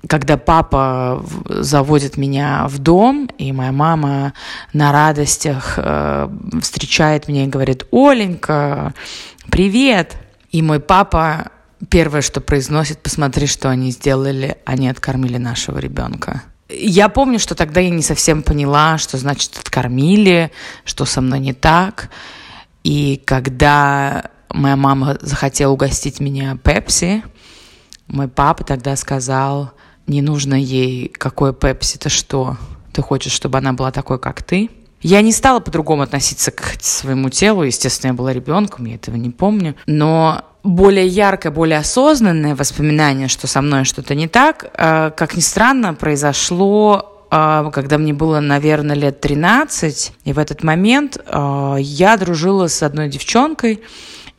когда папа заводит меня в дом, и моя мама на радостях э, встречает меня и говорит, Оленька, привет. И мой папа первое, что произносит, посмотри, что они сделали, они откормили нашего ребенка. Я помню, что тогда я не совсем поняла, что значит откормили, что со мной не так. И когда моя мама захотела угостить меня пепси, мой папа тогда сказал, не нужно ей какое пепси, это что? Ты хочешь, чтобы она была такой, как ты? Я не стала по-другому относиться к своему телу. Естественно, я была ребенком, я этого не помню. Но более яркое, более осознанное воспоминание, что со мной что-то не так, э, как ни странно, произошло э, когда мне было, наверное, лет 13, и в этот момент э, я дружила с одной девчонкой,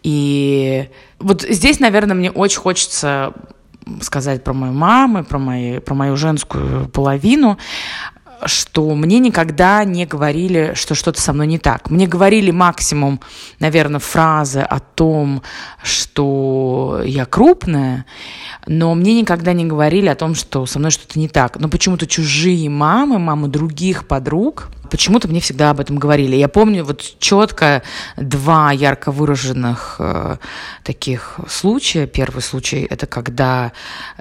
и вот здесь, наверное, мне очень хочется сказать про мою маму, про, мои, про мою женскую половину что мне никогда не говорили, что что-то со мной не так. Мне говорили максимум, наверное, фразы о том, что я крупная, но мне никогда не говорили о том, что со мной что-то не так. Но почему-то чужие мамы, мамы других подруг, почему-то мне всегда об этом говорили. Я помню вот четко два ярко выраженных э, таких случая. Первый случай – это когда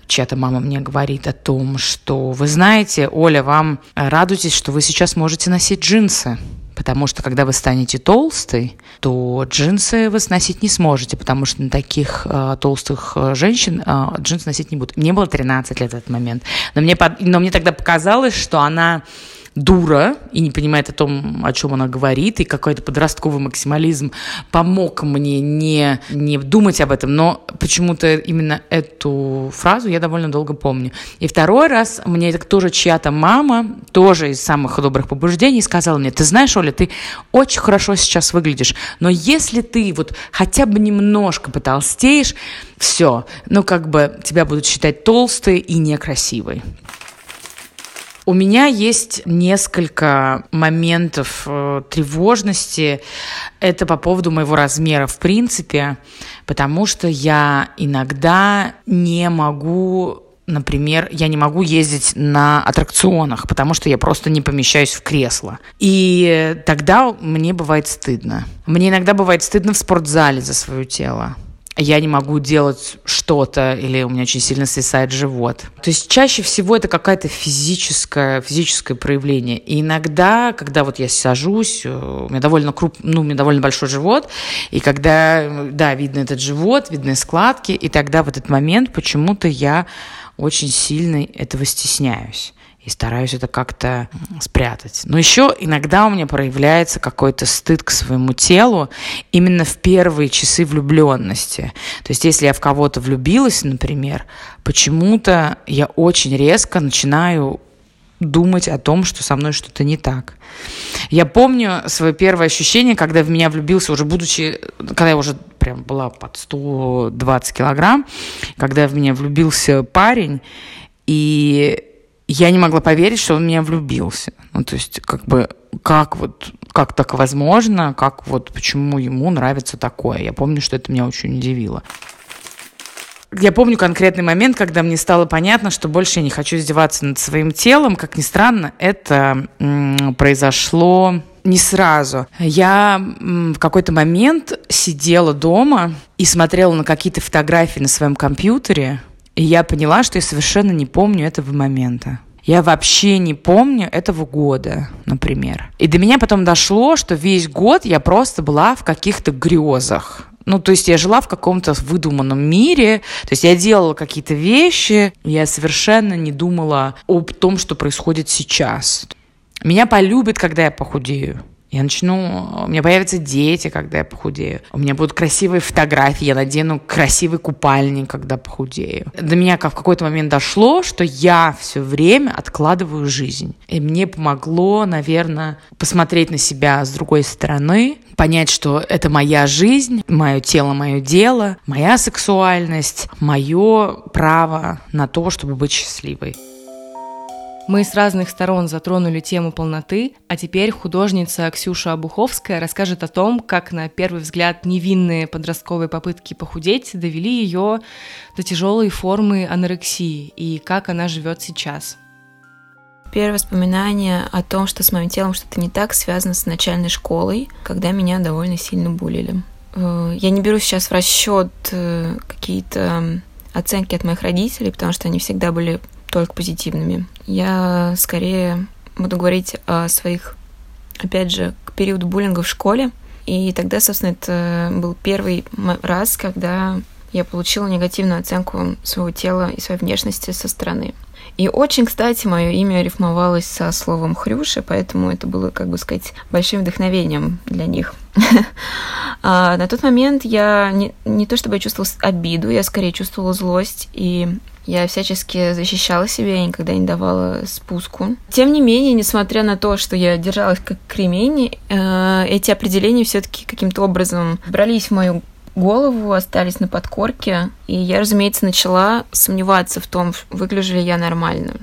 чья-то мама мне говорит о том, что вы знаете, Оля, вам радуйтесь, что вы сейчас можете носить джинсы. Потому что когда вы станете толстой, то джинсы вы носить не сможете, потому что на таких э, толстых э, женщин э, джинсы носить не будут. Мне было 13 лет в этот момент. Но мне, но мне тогда показалось, что она дура и не понимает о том, о чем она говорит, и какой-то подростковый максимализм помог мне не, не думать об этом, но почему-то именно эту фразу я довольно долго помню. И второй раз мне тоже чья-то мама, тоже из самых добрых побуждений, сказала мне, ты знаешь, Оля, ты очень хорошо сейчас выглядишь, но если ты вот хотя бы немножко потолстеешь, все, ну как бы тебя будут считать толстой и некрасивой. У меня есть несколько моментов э, тревожности. Это по поводу моего размера в принципе, потому что я иногда не могу Например, я не могу ездить на аттракционах, потому что я просто не помещаюсь в кресло. И тогда мне бывает стыдно. Мне иногда бывает стыдно в спортзале за свое тело я не могу делать что-то, или у меня очень сильно свисает живот. То есть чаще всего это какое-то физическое, физическое проявление. И иногда, когда вот я сажусь, э, у меня довольно круп, ну, у меня довольно большой живот, и когда, да, видно этот живот, видны складки, и тогда в этот момент почему-то я очень сильно этого стесняюсь и стараюсь это как-то спрятать. Но еще иногда у меня проявляется какой-то стыд к своему телу именно в первые часы влюбленности. То есть если я в кого-то влюбилась, например, почему-то я очень резко начинаю думать о том, что со мной что-то не так. Я помню свое первое ощущение, когда в меня влюбился, уже будучи, когда я уже прям была под 120 килограмм, когда в меня влюбился парень, и я не могла поверить, что он в меня влюбился. Ну, то есть, как бы, как вот, как так возможно, как вот, почему ему нравится такое. Я помню, что это меня очень удивило. Я помню конкретный момент, когда мне стало понятно, что больше я не хочу издеваться над своим телом. Как ни странно, это произошло не сразу. Я в какой-то момент сидела дома и смотрела на какие-то фотографии на своем компьютере, и я поняла, что я совершенно не помню этого момента. Я вообще не помню этого года, например. И до меня потом дошло, что весь год я просто была в каких-то грезах. Ну, то есть я жила в каком-то выдуманном мире, то есть я делала какие-то вещи, я совершенно не думала об том, что происходит сейчас. Меня полюбят, когда я похудею. Я начну, у меня появятся дети, когда я похудею. У меня будут красивые фотографии, я надену красивый купальник, когда похудею. До меня как в какой-то момент дошло, что я все время откладываю жизнь. И мне помогло, наверное, посмотреть на себя с другой стороны, понять, что это моя жизнь, мое тело, мое дело, моя сексуальность, мое право на то, чтобы быть счастливой. Мы с разных сторон затронули тему полноты, а теперь художница Ксюша Обуховская расскажет о том, как на первый взгляд невинные подростковые попытки похудеть довели ее до тяжелой формы анорексии и как она живет сейчас. Первое воспоминание о том, что с моим телом что-то не так, связано с начальной школой, когда меня довольно сильно булили. Э, я не беру сейчас в расчет э, какие-то оценки от моих родителей, потому что они всегда были только позитивными. Я скорее буду говорить о своих, опять же, к периоду буллинга в школе. И тогда, собственно, это был первый раз, когда я получила негативную оценку своего тела и своей внешности со стороны. И очень, кстати, мое имя рифмовалось со словом Хрюша, поэтому это было, как бы сказать, большим вдохновением для них. а на тот момент я не, то чтобы я чувствовала обиду, я скорее чувствовала злость и я всячески защищала себя и никогда не давала спуску. Тем не менее, несмотря на то, что я держалась как кремень, э, эти определения все-таки каким-то образом брались в мою голову, остались на подкорке. И я, разумеется, начала сомневаться в том, выгляжу ли я нормально.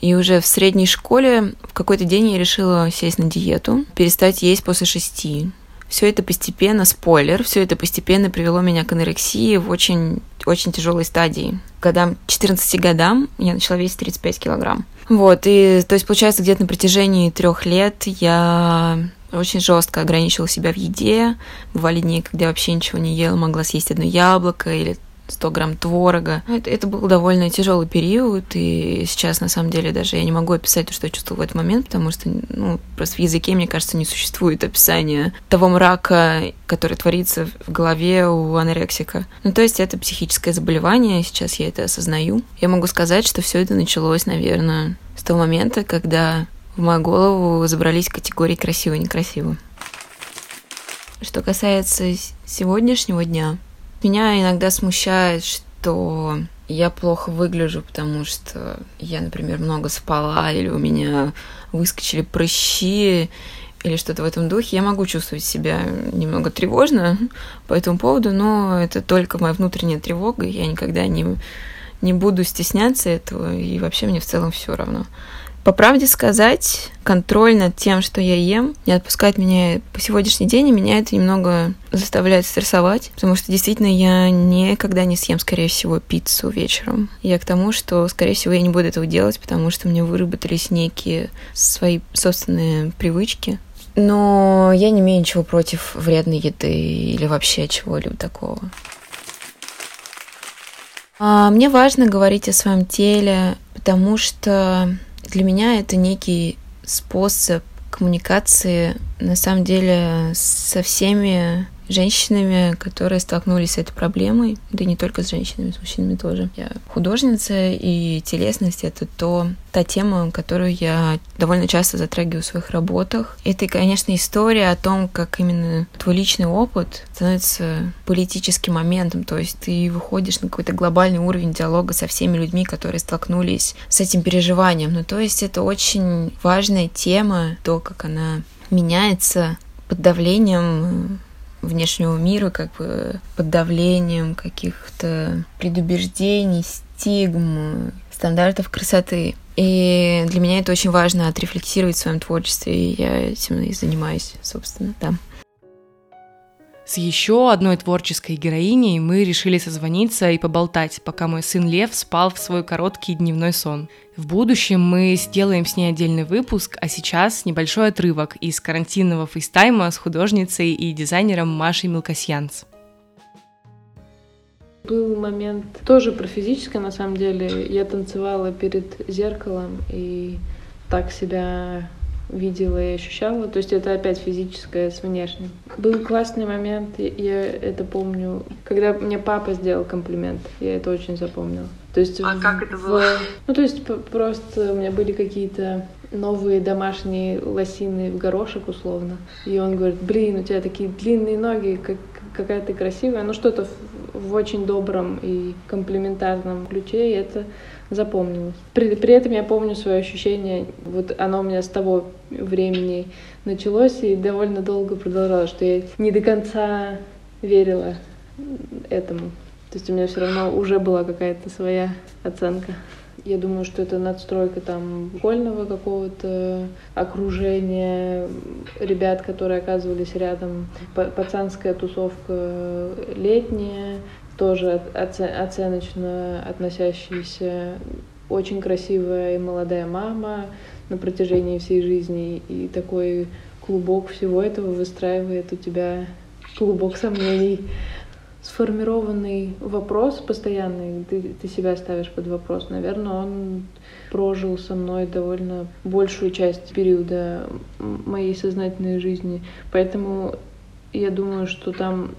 И уже в средней школе в какой-то день я решила сесть на диету, перестать есть после шести. Все это постепенно, спойлер, все это постепенно привело меня к анорексии в очень, очень тяжелой стадии. К годам, 14 годам я начала весить 35 килограмм. Вот, и то есть, получается, где-то на протяжении трех лет я очень жестко ограничивала себя в еде. Бывали дни, когда я вообще ничего не ела, могла съесть одно яблоко или 100 грамм творога. Это, это был довольно тяжелый период, и сейчас, на самом деле, даже я не могу описать то, что я чувствовала в этот момент, потому что, ну, просто в языке, мне кажется, не существует описания того мрака, который творится в голове у анорексика. Ну, то есть это психическое заболевание, сейчас я это осознаю. Я могу сказать, что все это началось, наверное, с того момента, когда в мою голову забрались категории красиво и некрасиво. Что касается сегодняшнего дня, меня иногда смущает, что я плохо выгляжу, потому что я, например, много спала, или у меня выскочили прыщи, или что-то в этом духе, я могу чувствовать себя немного тревожно по этому поводу, но это только моя внутренняя тревога, я никогда не, не буду стесняться этого, и вообще мне в целом все равно. По правде сказать, контроль над тем, что я ем, не отпускает меня по сегодняшний день, и меня это немного заставляет стрессовать, потому что действительно я никогда не съем, скорее всего, пиццу вечером. Я к тому, что, скорее всего, я не буду этого делать, потому что мне выработались некие свои собственные привычки, но я не имею ничего против вредной еды или вообще чего-либо такого. А мне важно говорить о своем теле, потому что для меня это некий способ коммуникации, на самом деле, со всеми женщинами, которые столкнулись с этой проблемой, да и не только с женщинами, с мужчинами тоже. Я художница, и телесность — это то, та тема, которую я довольно часто затрагиваю в своих работах. Это, конечно, история о том, как именно твой личный опыт становится политическим моментом, то есть ты выходишь на какой-то глобальный уровень диалога со всеми людьми, которые столкнулись с этим переживанием. Ну, то есть это очень важная тема, то, как она меняется под давлением внешнего мира, как бы под давлением каких-то предубеждений, стигм, стандартов красоты. И для меня это очень важно отрефлексировать в своем творчестве, и я этим и занимаюсь, собственно, да. С еще одной творческой героиней мы решили созвониться и поболтать, пока мой сын Лев спал в свой короткий дневной сон. В будущем мы сделаем с ней отдельный выпуск, а сейчас небольшой отрывок из карантинного FaceTime а с художницей и дизайнером Машей Милкосьянц. Был момент тоже про физическое, на самом деле. Я танцевала перед зеркалом и так себя видела и ощущала. То есть это опять физическое с внешним. Был классный момент, я это помню, когда мне папа сделал комплимент. Я это очень запомнила. То есть а в, как это было? В, ну, то есть просто у меня были какие-то новые домашние лосины в горошек условно. И он говорит, блин, у тебя такие длинные ноги, как, какая ты красивая. Ну, что-то в, в очень добром и комплиментарном ключе, и это запомнилось. При, при этом я помню свое ощущение, вот оно у меня с того времени началось и довольно долго продолжалось, что я не до конца верила этому. То есть у меня все равно уже была какая-то своя оценка. Я думаю, что это надстройка там школьного какого-то окружения, ребят, которые оказывались рядом, пацанская тусовка летняя, тоже оценочно относящаяся, очень красивая и молодая мама на протяжении всей жизни, и такой клубок всего этого выстраивает у тебя клубок сомнений. Сформированный вопрос постоянный, ты, ты себя ставишь под вопрос. Наверное, он прожил со мной довольно большую часть периода моей сознательной жизни. Поэтому я думаю, что там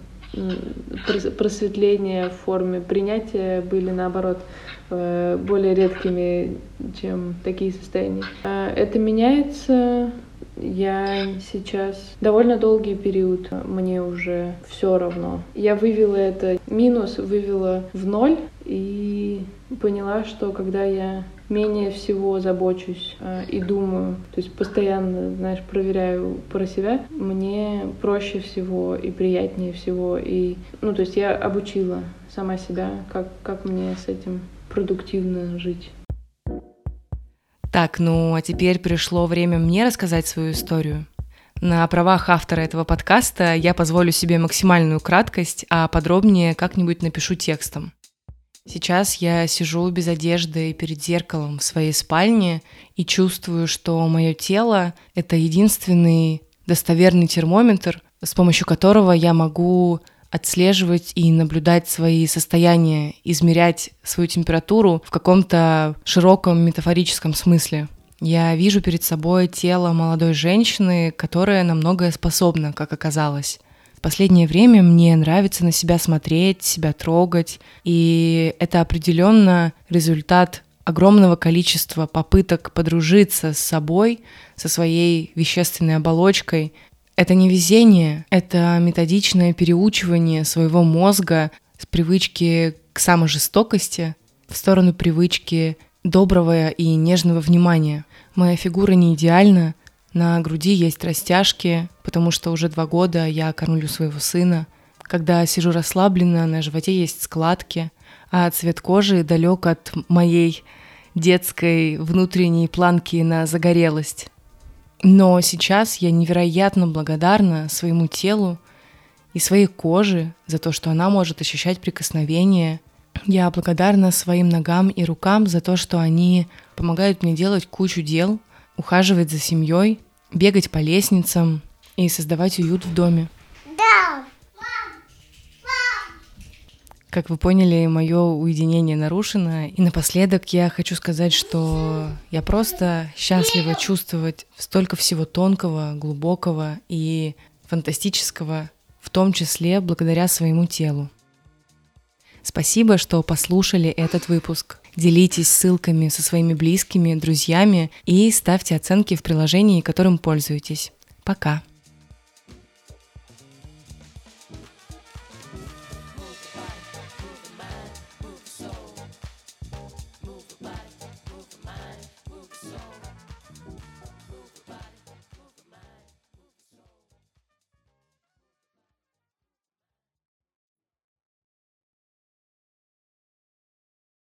просветления в форме принятия были, наоборот, э, более редкими, чем такие состояния. Э, это меняется. Я сейчас довольно долгий период, мне уже все равно. Я вывела это минус, вывела в ноль и поняла, что когда я менее всего забочусь э, и думаю, то есть постоянно, знаешь, проверяю про себя, мне проще всего и приятнее всего. И, ну, то есть я обучила сама себя, как, как мне с этим продуктивно жить. Так, ну а теперь пришло время мне рассказать свою историю. На правах автора этого подкаста я позволю себе максимальную краткость, а подробнее как-нибудь напишу текстом. Сейчас я сижу без одежды перед зеркалом в своей спальне и чувствую, что мое тело — это единственный достоверный термометр, с помощью которого я могу отслеживать и наблюдать свои состояния, измерять свою температуру в каком-то широком метафорическом смысле. Я вижу перед собой тело молодой женщины, которая на многое способна, как оказалось. Последнее время мне нравится на себя смотреть, себя трогать, и это определенно результат огромного количества попыток подружиться с собой, со своей вещественной оболочкой. Это не везение, это методичное переучивание своего мозга с привычки к саможестокости в сторону привычки доброго и нежного внимания. Моя фигура не идеальна, на груди есть растяжки, потому что уже два года я кормлю своего сына. Когда сижу расслабленно, на животе есть складки, а цвет кожи далек от моей детской внутренней планки на загорелость. Но сейчас я невероятно благодарна своему телу и своей коже за то, что она может ощущать прикосновение. Я благодарна своим ногам и рукам за то, что они помогают мне делать кучу дел, ухаживать за семьей, бегать по лестницам и создавать уют в доме. Да. Как вы поняли, мое уединение нарушено. И напоследок я хочу сказать, что я просто счастлива чувствовать столько всего тонкого, глубокого и фантастического, в том числе благодаря своему телу. Спасибо, что послушали этот выпуск. Делитесь ссылками со своими близкими, друзьями и ставьте оценки в приложении, которым пользуетесь. Пока!